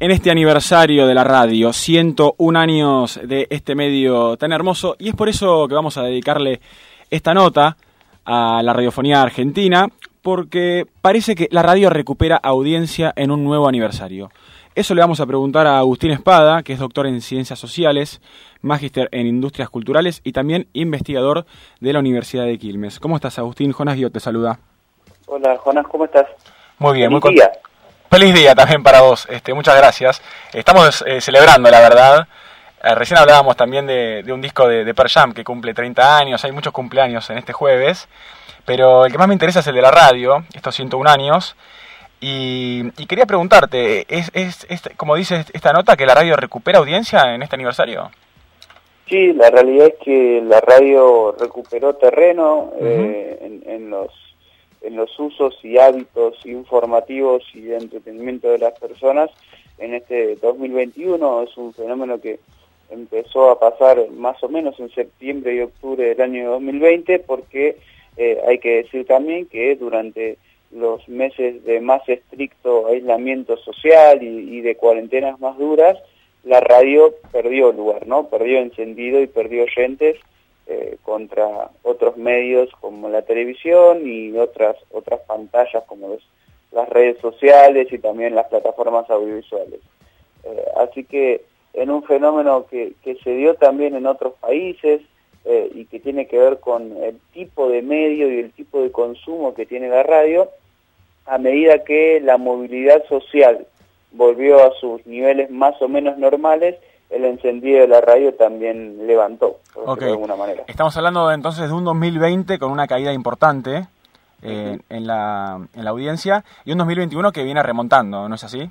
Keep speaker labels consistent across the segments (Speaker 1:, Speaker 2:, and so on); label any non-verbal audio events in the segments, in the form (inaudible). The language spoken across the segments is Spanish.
Speaker 1: en este aniversario de la radio, 101 años de este medio tan hermoso, y es por eso que vamos a dedicarle esta nota a la radiofonía argentina, porque parece que la radio recupera audiencia en un nuevo aniversario. Eso le vamos a preguntar a Agustín Espada, que es doctor en Ciencias Sociales, magíster en Industrias Culturales y también investigador de la Universidad de Quilmes. ¿Cómo estás, Agustín? Jonas Guiot te saluda.
Speaker 2: Hola, Jonas, ¿cómo estás?
Speaker 1: Muy bien, muy contento. Feliz día también para vos, este, muchas gracias. Estamos eh, celebrando, la verdad. Eh, recién hablábamos también de, un disco de, de Per Jam que cumple 30 años, hay muchos cumpleaños en este jueves, pero el que más me interesa es el de la radio, estos 101 años. Y, quería preguntarte, ¿es, es, como dice esta nota, que la radio recupera audiencia en este aniversario?
Speaker 2: Sí, la realidad es que la radio recuperó terreno eh, en, los en los usos y hábitos informativos y de entretenimiento de las personas en este 2021. Es un fenómeno que empezó a pasar más o menos en septiembre y octubre del año 2020 porque eh, hay que decir también que durante los meses de más estricto aislamiento social y, de cuarentenas más duras, la radio perdió lugar, ¿no? Perdió encendido y perdió oyentes eh, contra otros medios como la televisión y otras otras pantallas como las redes sociales y también las plataformas audiovisuales. Eh, así que en un fenómeno que, se dio también en otros países eh, y que tiene que ver con el tipo de medio y el tipo de consumo que tiene la radio, a medida que la movilidad social volvió a sus niveles más o menos normales, el encendido de la radio también levantó, de alguna manera.
Speaker 1: Estamos hablando entonces de un 2020 con una caída importante eh, en, la, en la audiencia y un 2021 que viene remontando, ¿no es así?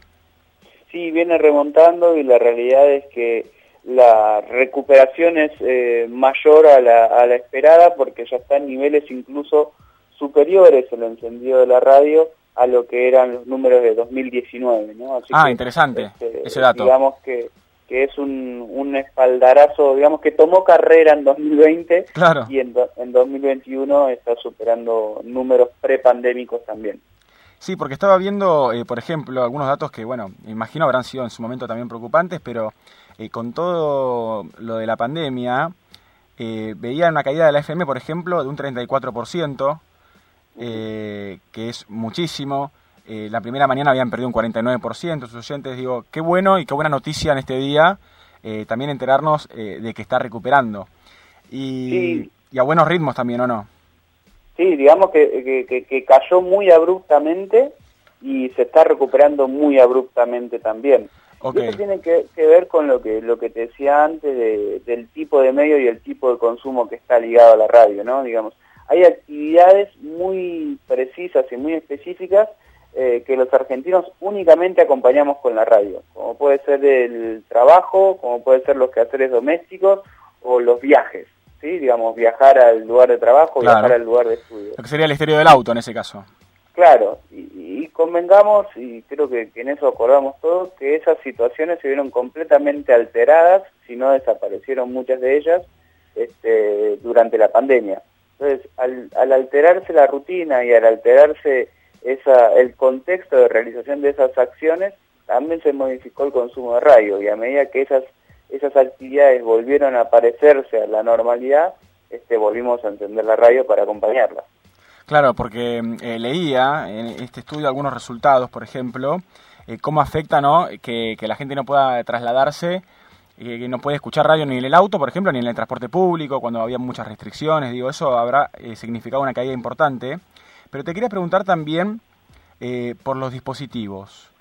Speaker 2: Sí, viene remontando y la realidad es que la recuperación es eh, mayor a la, a la esperada porque ya está en niveles incluso superiores el encendido de la radio a lo que eran los números de 2019. ¿no?
Speaker 1: ah, interesante este, ese dato.
Speaker 2: Digamos que que es un, un espaldarazo, digamos que tomó carrera en 2020
Speaker 1: claro.
Speaker 2: y en, en 2021 está superando números prepandémicos también.
Speaker 1: Sí, porque estaba viendo, eh, por ejemplo, algunos datos que, bueno, imagino habrán sido en su momento también preocupantes, pero eh, con todo lo de la pandemia, eh, veía una caída de la FM, por ejemplo, de un 34%, eh, que es muchísimo. Eh, la primera mañana habían perdido un 49% sus oyentes. Digo, qué bueno y qué buena noticia en este día eh, también enterarnos eh, de que está recuperando. Y, a buenos ritmos también, ¿o no?
Speaker 2: Sí, digamos que, que, cayó muy abruptamente y se está recuperando muy abruptamente también. Y eso tiene que, ver con lo que lo que te decía antes del tipo de medio y el tipo de consumo que está ligado a la radio, ¿no? Digamos, hay actividades muy precisas y muy específicas eh, que los argentinos únicamente acompañamos con la radio, como puede ser el trabajo, como puede ser los quehaceres domésticos o los viajes, ¿sí? Digamos, viajar al lugar de trabajo, viajar al lugar de estudio.
Speaker 1: Lo que sería el estéreo del auto en ese caso.
Speaker 2: Claro, y, convengamos, y creo que, en eso acordamos todos, que esas situaciones se vieron completamente alteradas, si no desaparecieron muchas de ellas, este, durante la pandemia. Entonces, al, al alterarse la rutina y al alterarse esa, el contexto de realización de esas acciones, también se modificó el consumo de radio y a medida que esas, esas actividades volvieron a parecerse a la normalidad, este, volvimos a entender la radio para acompañarla.
Speaker 1: Claro, porque eh, leía en este estudio algunos resultados, por ejemplo, eh, cómo afecta ¿no? que, que, la gente no pueda trasladarse, eh, que no puede escuchar radio ni en el auto, por ejemplo, ni en el transporte público, cuando había muchas restricciones, digo, eso habrá significado una caída importante. Pero te quería preguntar también eh, por los dispositivos,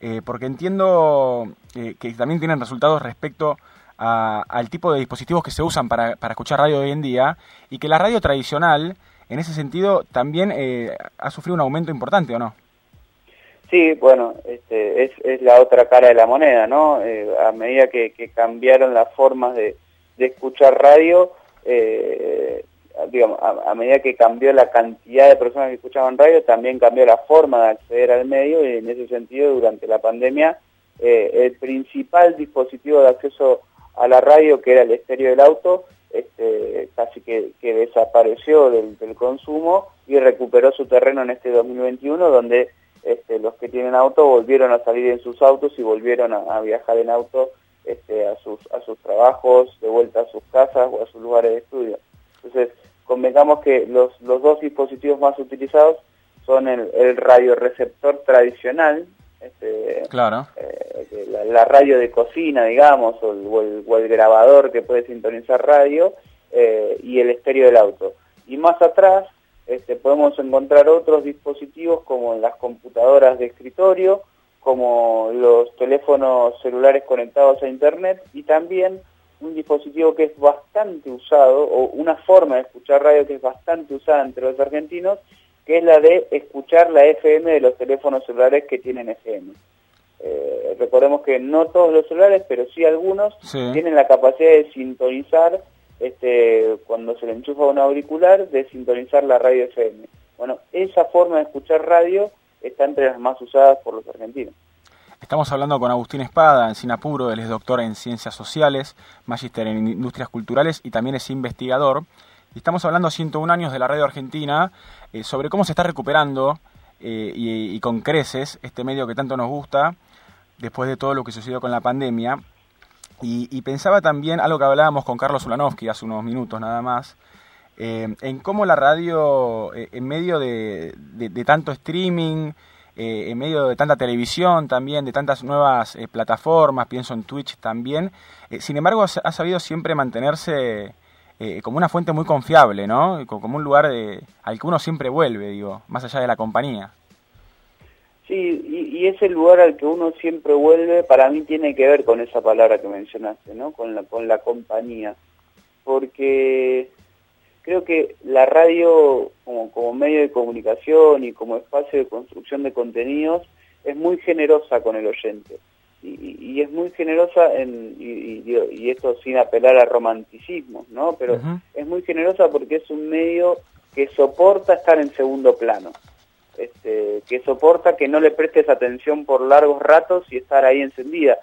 Speaker 1: eh, porque entiendo eh, que también tienen resultados respecto al tipo de dispositivos que se usan para, escuchar radio hoy en día y que la radio tradicional, en ese sentido, también ha sufrido un aumento importante, ¿o no?
Speaker 2: Sí, bueno, este, es, la otra cara de la moneda, ¿no? a medida que, cambiaron las formas de, de escuchar radio, eh, digamos, a, medida que cambió la cantidad de personas que escuchaban radio, también cambió la forma de acceder al medio y en ese sentido durante la pandemia eh, el principal dispositivo de acceso a la radio, que era el estéreo del auto, este, casi que, desapareció del, consumo y recuperó su terreno en este 2021, donde este, los que tienen auto volvieron a salir en sus autos y volvieron a, viajar en auto este, a, sus, a sus trabajos, de vuelta a sus casas o a sus lugares de estudio. Entonces, convengamos que los, los dos dispositivos más utilizados son el, el radioreceptor tradicional, este,
Speaker 1: claro.
Speaker 2: Eh, la, radio de cocina, digamos, o el, grabador que puede sintonizar radio, eh, y el estéreo del auto. Y más atrás este, podemos encontrar otros dispositivos como las computadoras de escritorio, como los teléfonos celulares conectados a Internet y también un dispositivo que es bastante usado, o una forma de escuchar radio que es bastante usada entre los argentinos, que es la de escuchar la FM de los teléfonos celulares que tienen FM. Eh, recordemos que no todos los celulares, pero sí algunos, tienen la capacidad de sintonizar, este, cuando se le enchufa un auricular, de sintonizar la radio FM. Bueno, esa forma de escuchar radio está entre las más usadas por los argentinos.
Speaker 1: Estamos hablando con Agustín Espada, en Sinapuro, él es doctor en Ciencias Sociales, magíster en Industrias Culturales y también es investigador. Estamos hablando 101 años de la radio argentina, eh, sobre cómo se está recuperando eh, y, con creces este medio que tanto nos gusta, después de todo lo que sucedió con la pandemia. Y, pensaba también algo que hablábamos con Carlos Ulanovsky hace unos minutos nada más, eh, en cómo la radio, en medio de, tanto streaming, en medio de tanta televisión también, de tantas nuevas plataformas, pienso en Twitch también, sin embargo ha sabido siempre mantenerse eh, como una fuente muy confiable, ¿no? Como un lugar de, al que uno siempre vuelve, digo, más allá de la compañía.
Speaker 2: Sí, y, ese lugar al que uno siempre vuelve, para mí tiene que ver con esa palabra que mencionaste, ¿no? Con la, con la compañía. Porque creo que la radio como, como medio de comunicación y como espacio de construcción de contenidos es muy generosa con el oyente y, es muy generosa en, y, esto sin apelar a romanticismo, ¿no? Pero es muy generosa porque es un medio que soporta estar en segundo plano, este, que soporta que no le prestes atención por largos ratos y estar ahí encendida.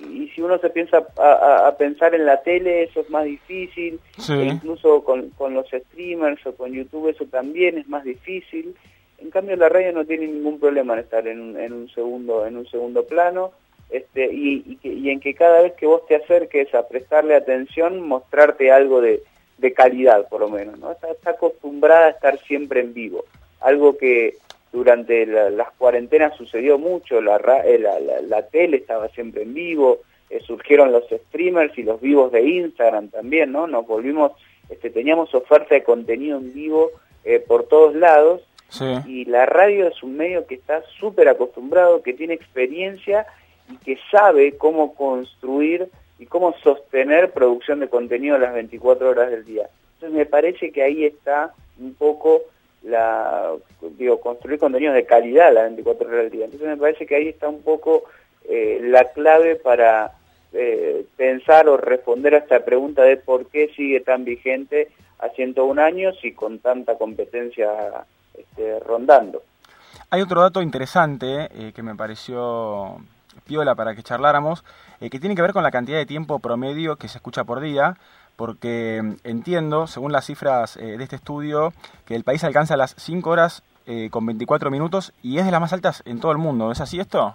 Speaker 2: Y, si uno se piensa a, pensar en la tele, eso es más difícil, e incluso con, con los streamers o con YouTube eso también es más difícil. En cambio la radio no tiene ningún problema en estar en en un segundo en un segundo plano este, y, y, en que cada vez que vos te acerques a prestarle atención, mostrarte algo de, de calidad, por lo menos, ¿no? Está, acostumbrada a estar siempre en vivo, algo que durante las cuarentenas sucedió mucho, la, eh, la, la, tele estaba siempre en vivo, eh, surgieron los streamers y los vivos de Instagram también, ¿no? Nos volvimos, este, teníamos oferta de contenido en vivo eh, por todos lados, y la radio es un medio que está súper acostumbrado, que tiene experiencia y que sabe cómo construir y cómo sostener producción de contenido las 24 horas del día. Entonces me parece que ahí está un poco la, digo, construir contenidos de calidad las 24 horas del día. Entonces me parece que ahí está un poco eh, la clave para eh, pensar o responder a esta pregunta de por qué sigue tan vigente a 101 años y con tanta competencia este, rondando.
Speaker 1: Hay otro dato interesante eh, que me pareció piola para que charláramos, eh, que tiene que ver con la cantidad de tiempo promedio que se escucha por día, porque mm, entiendo, según las cifras eh, de este estudio, que el país alcanza las 5 horas eh, con 24 minutos y es de las más altas en todo el mundo. ¿Es así esto?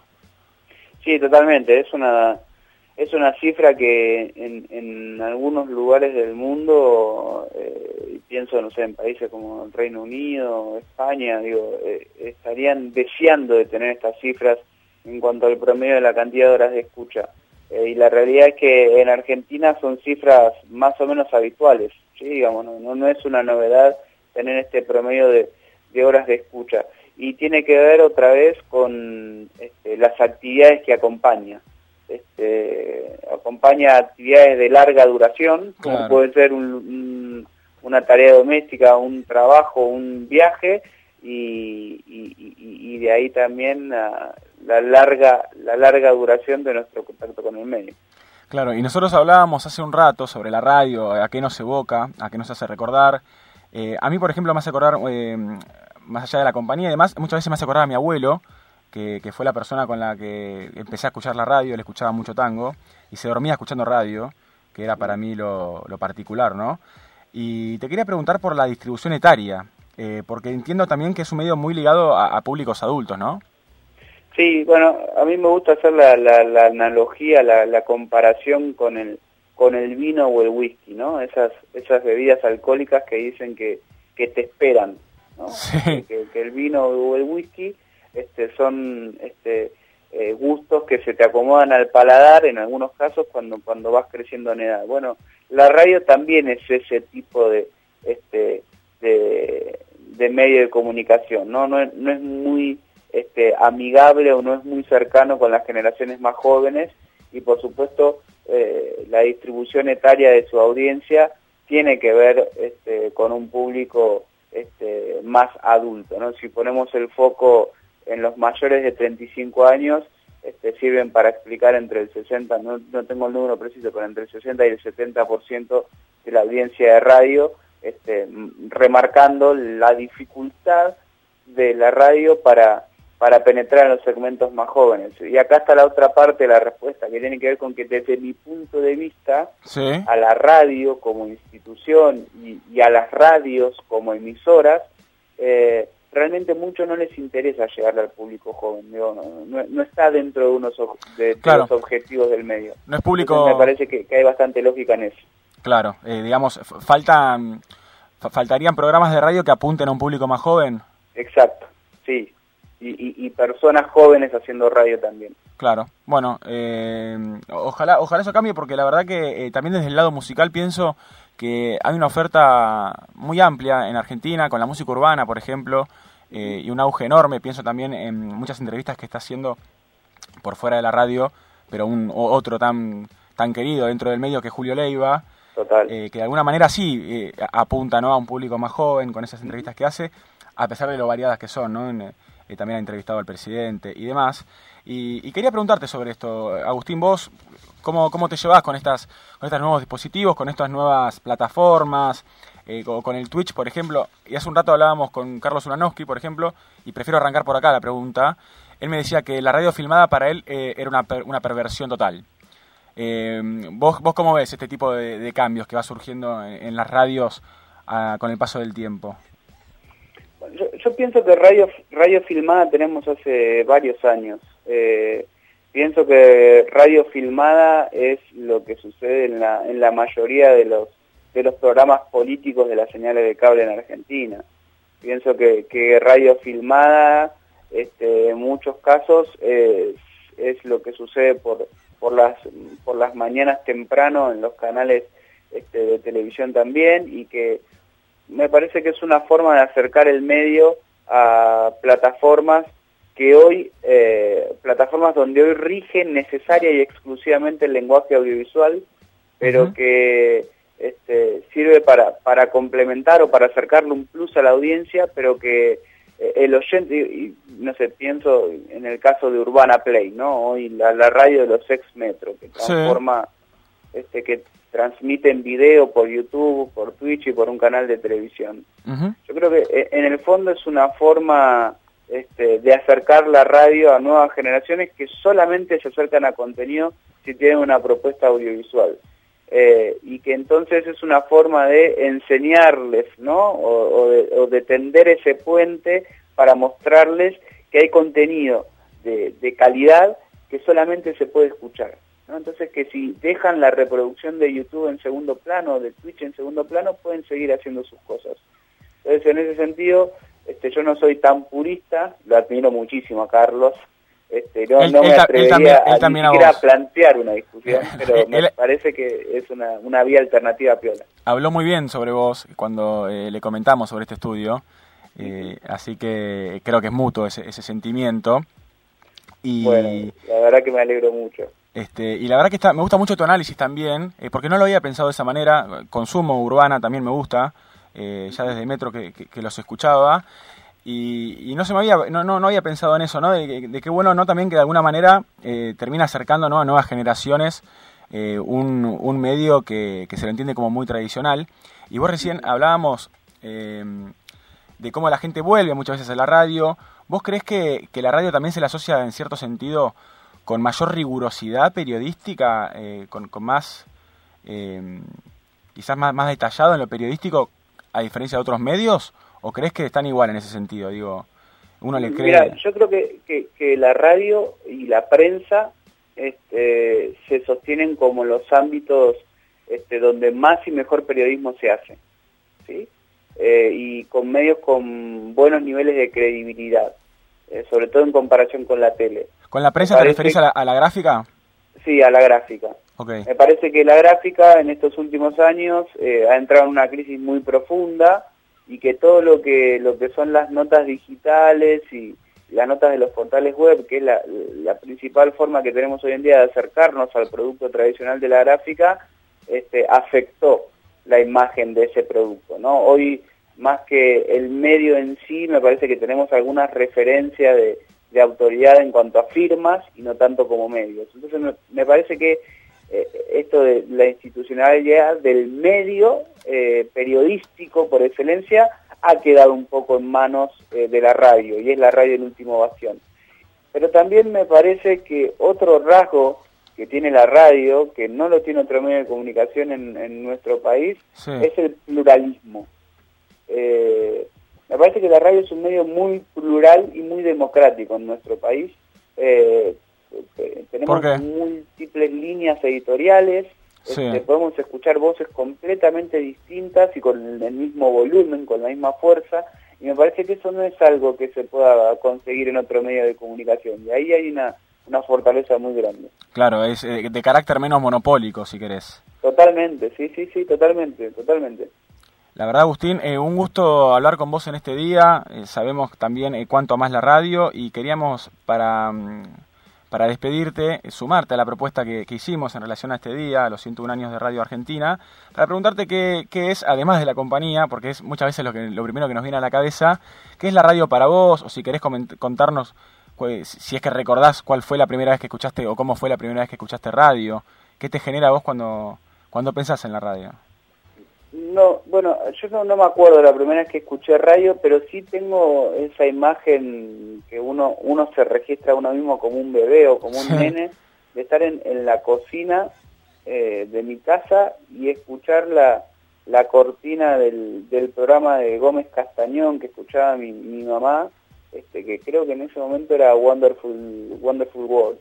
Speaker 2: Sí, totalmente. Es una es una cifra que en, en algunos lugares del mundo, pienso, no sé, en países como el Reino Unido, España, digo, estarían deseando de tener estas cifras en cuanto al promedio de la cantidad de horas de escucha. Eh, y la realidad es que en Argentina son cifras más o menos habituales, ¿sí? digamos, no, no, es una novedad tener este promedio de, horas de escucha. Y tiene que ver otra vez con este, las actividades que acompaña. Este, acompaña actividades de larga duración, como puede ser una tarea doméstica, un trabajo, un viaje, y, y, de ahí también la, larga, la larga duración de nuestro contacto con el medio.
Speaker 1: Claro, y nosotros hablábamos hace un rato sobre la radio, a qué nos evoca, a qué nos hace recordar. Eh, a mí, por ejemplo, me hace acordar, eh, más allá de la compañía y demás, muchas veces me hace acordar a mi abuelo, que, que, fue la persona con la que empecé a escuchar la radio, le escuchaba mucho tango, y se dormía escuchando radio, que era para mí lo, lo particular, ¿no? Y te quería preguntar por la distribución etaria. Eh, porque entiendo también que es un medio muy ligado a, públicos adultos, ¿no?
Speaker 2: Sí, bueno, a mí me gusta hacer la, la, analogía, la, la, comparación con el con el vino o el whisky, ¿no? Esas esas bebidas alcohólicas que dicen que, que te esperan, ¿no? Que, el vino o el whisky este, son este, eh, gustos que se te acomodan al paladar en algunos casos cuando cuando vas creciendo en edad. Bueno, la radio también es ese tipo de este de, de medio de comunicación, ¿no? No es, no es muy este, amigable o no es muy cercano con las generaciones más jóvenes y por supuesto eh, la distribución etaria de su audiencia tiene que ver este, con un público este, más adulto. ¿no? Si ponemos el foco en los mayores de 35 años, este, sirven para explicar entre el 60, no, no tengo el número preciso, pero entre el 60 y el 70% de la audiencia de radio, este, remarcando la dificultad de la radio para para penetrar en los segmentos más jóvenes. Y acá está la otra parte de la respuesta, que tiene que ver con que desde mi punto de vista, a la radio como institución y, a las radios como emisoras, eh, realmente mucho no les interesa llegarle al público joven. no, está dentro de, unos, de, los objetivos del medio.
Speaker 1: No es público...
Speaker 2: me parece que, hay bastante lógica en eso.
Speaker 1: Claro, eh, digamos, faltan, faltarían programas de radio que apunten a un público más joven.
Speaker 2: Exacto, sí, y, personas jóvenes haciendo radio también.
Speaker 1: Claro, bueno, eh, ojalá, ojalá eso cambie porque la verdad que eh, también desde el lado musical pienso que hay una oferta muy amplia en Argentina con la música urbana, por ejemplo, eh, y un auge enorme. Pienso también en muchas entrevistas que está haciendo por fuera de la radio, pero un otro tan tan querido dentro del medio que es Julio Leiva,
Speaker 2: Total.
Speaker 1: que de alguna manera sí apunta ¿no? a un público más joven con esas entrevistas que hace, a pesar de lo variadas que son, ¿no? Eh, también ha entrevistado al presidente y demás. Y, quería preguntarte sobre esto, Agustín, vos, ¿cómo, cómo te llevas con, estas, con estos nuevos dispositivos, con estas nuevas plataformas, eh, con, el Twitch, por ejemplo? Y hace un rato hablábamos con Carlos Ulanowski, por ejemplo, y prefiero arrancar por acá la pregunta. Él me decía que la radio filmada para él eh, era una, una perversión total. ¿vos, ¿Vos cómo ves este tipo de, cambios que va surgiendo en, las radios ah, con el paso del tiempo?
Speaker 2: Yo, pienso que radio, radio filmada tenemos hace varios años. Eh, pienso que radio filmada es lo que sucede en la, en la mayoría de los, de los programas políticos de las señales de cable en Argentina. Pienso que, radio filmada, este, en muchos casos, es, es lo que sucede por, por, las, por las mañanas temprano en los canales este, de televisión también y que me parece que es una forma de acercar el medio a plataformas que hoy, eh, plataformas donde hoy rige necesaria y exclusivamente el lenguaje audiovisual, pero que este, sirve para, para complementar o para acercarle un plus a la audiencia, pero que eh, el oyente, y, no sé, pienso en el caso de Urbana Play, ¿no? Hoy la, radio de los ex metro, que transforma, este, que transmiten video por YouTube, por Twitch y por un canal de televisión. Yo creo que eh, en el fondo es una forma este, de acercar la radio a nuevas generaciones que solamente se acercan a contenido si tienen una propuesta audiovisual. Eh, y que entonces es una forma de enseñarles, ¿no? O, de, tender ese puente para mostrarles que hay contenido de calidad que solamente se puede escuchar. Entonces que si dejan la reproducción de YouTube en segundo plano, de Twitch en segundo plano, pueden seguir haciendo sus cosas. Entonces en ese sentido, este, yo no soy tan purista, lo admiro muchísimo a Carlos, este, no, me atrevería a, ni siquiera plantear una discusión, (laughs) pero me parece que es una, una vía alternativa piola.
Speaker 1: Habló muy bien sobre vos cuando eh, le comentamos sobre este estudio, eh, así que creo que es mutuo ese, ese sentimiento.
Speaker 2: Y... Bueno, la verdad que me alegro mucho.
Speaker 1: Este, y la verdad que está, me gusta mucho tu análisis también, eh, porque no lo había pensado de esa manera. Consumo urbana también me gusta, eh, ya desde Metro que, los escuchaba. Y, no se me había, no, no, no había pensado en eso, ¿no? De, qué bueno, ¿no? También que de alguna manera eh, termina acercando a nuevas generaciones un, un, medio que, se lo entiende como muy tradicional. Y vos recién hablábamos de cómo la gente vuelve muchas veces a la radio. ¿Vos crees que, que la radio también se le asocia en cierto sentido con mayor rigurosidad periodística, eh, con, más, eh, quizás más, más detallado en lo periodístico, a diferencia de otros medios? ¿O crees que están igual en ese sentido? Digo, uno le cree. Mira,
Speaker 2: yo creo que, que, la radio y la prensa este, se sostienen como los ámbitos este, donde más y mejor periodismo se hace, ¿sí? Eh, y con medios con buenos niveles de credibilidad, eh, sobre todo en comparación con la tele.
Speaker 1: ¿Con la prensa te referís a la, gráfica?
Speaker 2: Sí, a la gráfica. Me parece que la gráfica en estos últimos años eh, ha entrado en una crisis muy profunda y que todo lo que lo que son las notas digitales y las notas de los portales web, que es la, la principal forma que tenemos hoy en día de acercarnos al producto tradicional de la gráfica, este, afectó la imagen de ese producto. ¿no? Hoy, más que el medio en sí, me parece que tenemos alguna referencia de, autoridad en cuanto a firmas y no tanto como medios. Entonces, me, parece que eh, esto de la institucionalidad del medio eh, periodístico por excelencia ha quedado un poco en manos eh, de la radio, y es la radio el último bastión. Pero también me parece que otro rasgo que tiene la radio, que no lo tiene otro medio de comunicación en, nuestro país, es el pluralismo. Eh, me parece que la radio es un medio muy plural y muy democrático en nuestro país. Eh, eh, tenemos múltiples líneas editoriales, este, podemos escuchar voces completamente distintas y con el mismo volumen, con la misma fuerza, y me parece que eso no es algo que se pueda conseguir en otro medio de comunicación. Y ahí hay una una fortaleza muy grande.
Speaker 1: Claro, es eh, de carácter menos monopólico, si querés.
Speaker 2: Totalmente, sí, sí, sí, totalmente, totalmente.
Speaker 1: La verdad, Agustín, eh, un gusto hablar con vos en este día. Eh, sabemos también cuánto más la radio y queríamos, para, mm, para despedirte, sumarte a la propuesta que, hicimos en relación a este día, a los 101 años de Radio Argentina, para preguntarte qué, qué, es, además de la compañía, porque es muchas veces lo, que, lo primero que nos viene a la cabeza, qué es la radio para vos, o si querés contarnos si es que recordás cuál fue la primera vez que escuchaste o cómo fue la primera vez que escuchaste radio, ¿qué te genera vos cuando, cuando pensás en la radio?
Speaker 2: No, bueno, yo no, me acuerdo la primera vez que escuché radio, pero sí tengo esa imagen que uno uno se registra a uno mismo como un bebé o como un (laughs) nene, de estar en, en la cocina eh, de mi casa y escuchar la, la cortina del, del programa de Gómez Castañón que escuchaba mi, mi mamá este, que creo que en ese momento era Wonderful, Wonderful World.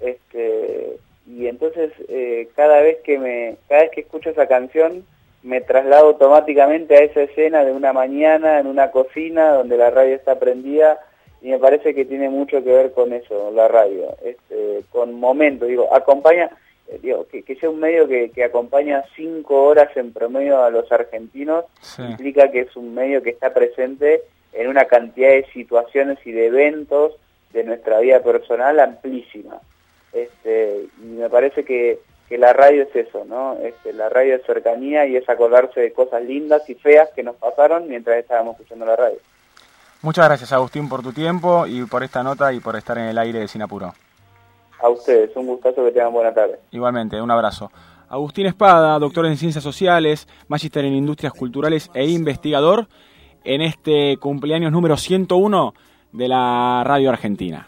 Speaker 2: Este, y entonces eh, cada vez que me, cada vez que escucho esa canción me traslado automáticamente a esa escena de una mañana en una cocina donde la radio está prendida y me parece que tiene mucho que ver con eso, la radio, este, con momentos, digo, acompaña, eh, digo, que, sea un medio que, que, acompaña cinco horas en promedio a los argentinos, implica que es un medio que está presente en una cantidad de situaciones y de eventos de nuestra vida personal amplísima. Este, y me parece que, que la radio es eso, ¿no? Este, la radio es cercanía y es acordarse de cosas lindas y feas que nos pasaron mientras estábamos escuchando la radio.
Speaker 1: Muchas gracias Agustín por tu tiempo y por esta nota y por estar en el aire de Sinapuro.
Speaker 2: A ustedes, un gustazo que tengan buena tarde.
Speaker 1: Igualmente, un abrazo. Agustín Espada, doctor en Ciencias Sociales, magíster en Industrias Culturales e investigador en este cumpleaños número 101 de la Radio Argentina.